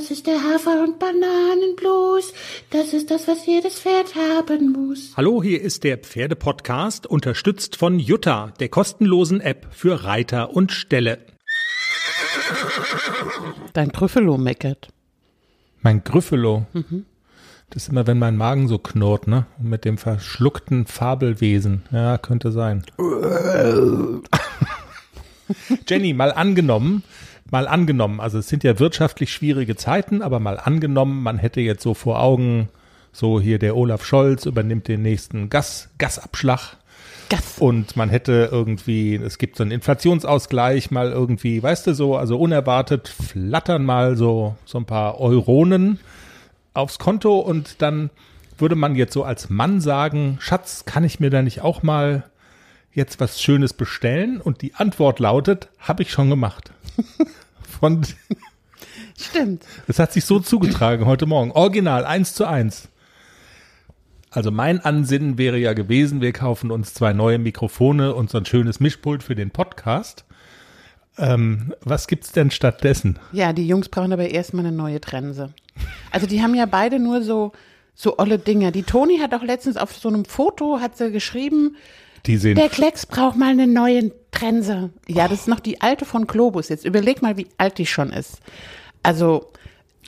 Das ist der Hafer- und Bananenblues. Das ist das, was jedes Pferd haben muss. Hallo, hier ist der Pferdepodcast, unterstützt von Jutta, der kostenlosen App für Reiter und Ställe. Dein Grüffelo meckert. Mein Grüffelo. Das ist immer, wenn mein Magen so knurrt, ne? Mit dem verschluckten Fabelwesen. Ja, könnte sein. Jenny, mal angenommen, mal angenommen, also es sind ja wirtschaftlich schwierige Zeiten, aber mal angenommen, man hätte jetzt so vor Augen, so hier der Olaf Scholz übernimmt den nächsten Gas, Gasabschlag. Gas. Und man hätte irgendwie, es gibt so einen Inflationsausgleich, mal irgendwie, weißt du, so, also unerwartet flattern mal so, so ein paar Euronen aufs Konto und dann würde man jetzt so als Mann sagen, Schatz, kann ich mir da nicht auch mal jetzt was Schönes bestellen? Und die Antwort lautet, habe ich schon gemacht. Von, Stimmt. das hat sich so zugetragen heute Morgen. Original, eins zu eins. Also mein Ansinnen wäre ja gewesen, wir kaufen uns zwei neue Mikrofone und so ein schönes Mischpult für den Podcast. Ähm, was gibt's denn stattdessen? Ja, die Jungs brauchen aber erstmal eine neue Trense. Also die haben ja beide nur so, so olle Dinger. Die Toni hat auch letztens auf so einem Foto, hat sie geschrieben, Die sehen der Klecks braucht mal eine neue Trense. Ja, das ist noch die alte von Globus. Jetzt überleg mal, wie alt die schon ist. Also,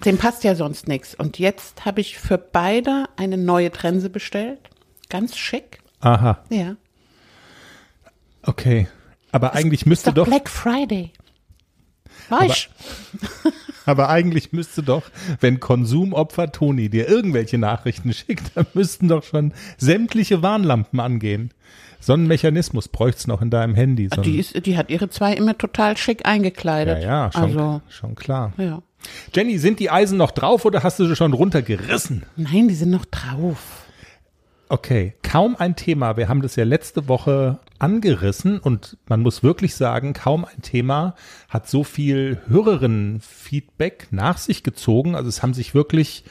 dem passt ja sonst nichts. Und jetzt habe ich für beide eine neue Trense bestellt. Ganz schick. Aha, Ja. okay. Aber eigentlich müsste Ist doch doch, Black Friday. Weißt aber eigentlich müsste doch, wenn Konsumopfer Toni dir irgendwelche Nachrichten schickt, dann müssten doch schon sämtliche Warnlampen angehen. So einen Mechanismus bräucht's noch in deinem Handy. So Die, ist, die hat ihre zwei immer total schick ja, eingekleidet. ja, schon, Also, schon klar. ja. Jenny, sind die Eisen noch drauf oder hast du sie schon runtergerissen? Nein, die sind noch drauf. Okay, kaum ein Thema. Wir haben das ja letzte Woche angerissen und man muss wirklich sagen, kaum ein Thema hat so viel Hörerinnen-Feedback nach sich gezogen. Also es haben sich wirklich,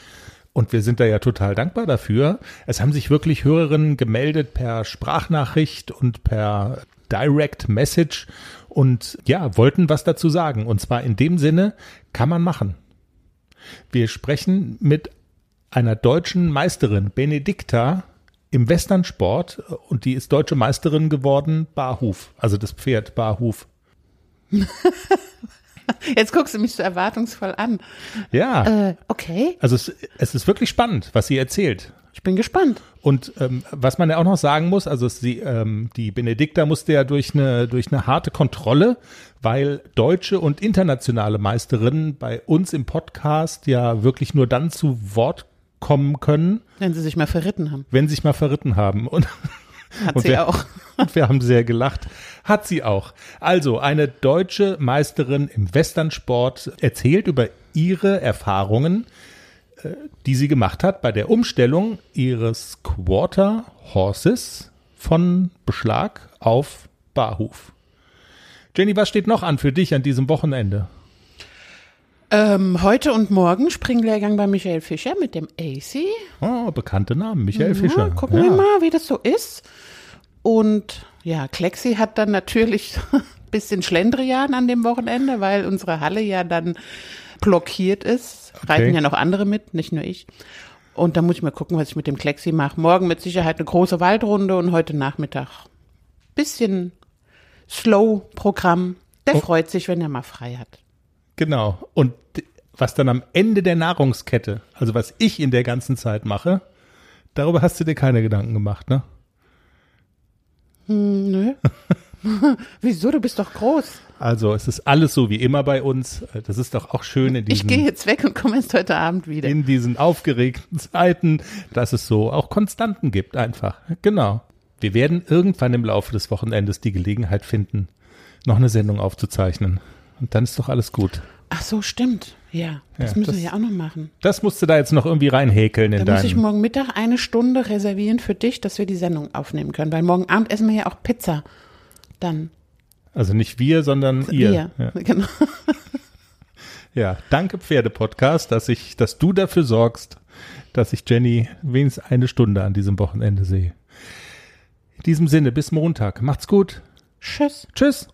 und wir sind da ja total dankbar dafür, es haben sich wirklich Hörerinnen gemeldet per Sprachnachricht und per Direct Message und ja, wollten was dazu sagen. Und zwar in dem Sinne, kann man machen. Wir sprechen mit einer deutschen Meisterin, Benedikta, im Westernsport und die ist deutsche Meisterin geworden, Barhuf, also das Pferd Barhuf. Jetzt guckst du mich so erwartungsvoll an. Ja, Äh, okay, also es, es ist wirklich spannend, was sie erzählt. ich bin gespannt. Und ähm, was man ja auch noch sagen muss, also sie, ähm, die Benedikta musste ja durch eine, durch eine harte Kontrolle, weil deutsche und internationale Meisterinnen bei uns im Podcast ja wirklich nur dann zu Wort kommen können, Wenn sie sich mal verritten haben. wenn sie sich mal verritten haben. Und Hat Und sie wer- auch. Und wir haben sehr gelacht. Hat sie auch. Also eine deutsche Meisterin im Westernsport erzählt über ihre Erfahrungen, äh, die sie gemacht hat bei der Umstellung ihres Quarter Horses von Beschlag auf Barhuf. Jenny, was steht noch an für dich an diesem Wochenende? Ähm, heute und morgen Springlehrgang bei Michael Fischer mit dem AC. Oh, bekannte Namen, Michael Fischer. Ja, gucken Ja. wir mal, wie das so ist. Und ja, Klexi hat dann natürlich ein bisschen Schlendrian an dem Wochenende, weil unsere Halle ja dann blockiert ist. Reiten ja noch andere mit, nicht nur ich. Und da muss ich mal gucken, was ich mit dem Klexi mache. Morgen mit Sicherheit eine große Waldrunde und heute Nachmittag bisschen Slow-Programm. Der Oh. freut sich, wenn er mal frei hat. Genau. Und was dann am Ende der Nahrungskette, also was ich in der ganzen Zeit mache, darüber hast du dir keine Gedanken gemacht, ne? Nö. Wieso? Du bist doch groß. Also es ist alles so wie immer bei uns. Das ist doch auch schön in Ich gehe diesen, jetzt weg und komme erst heute Abend wieder. in diesen aufgeregten Zeiten, dass es so auch Konstanten gibt einfach. Genau. Wir werden irgendwann im Laufe des Wochenendes die Gelegenheit finden, noch eine Sendung aufzuzeichnen. Und dann ist doch alles gut. Ach so, stimmt. Ja, das Ja, müssen das- wir ja auch noch machen. Das musst du da jetzt noch irgendwie reinhäkeln in Da muss ich morgen Mittag eine Stunde reservieren für dich, dass wir die Sendung aufnehmen können. Weil morgen Abend essen wir ja auch Pizza. Dann Also nicht wir, sondern ihr. wir. Ja. Genau. Ja, danke Pferde-Podcast, dass ich, dass du dafür sorgst, dass ich Jenny wenigstens eine Stunde an diesem Wochenende sehe. In diesem Sinne, bis Montag. Macht's gut. Tschüss. Tschüss.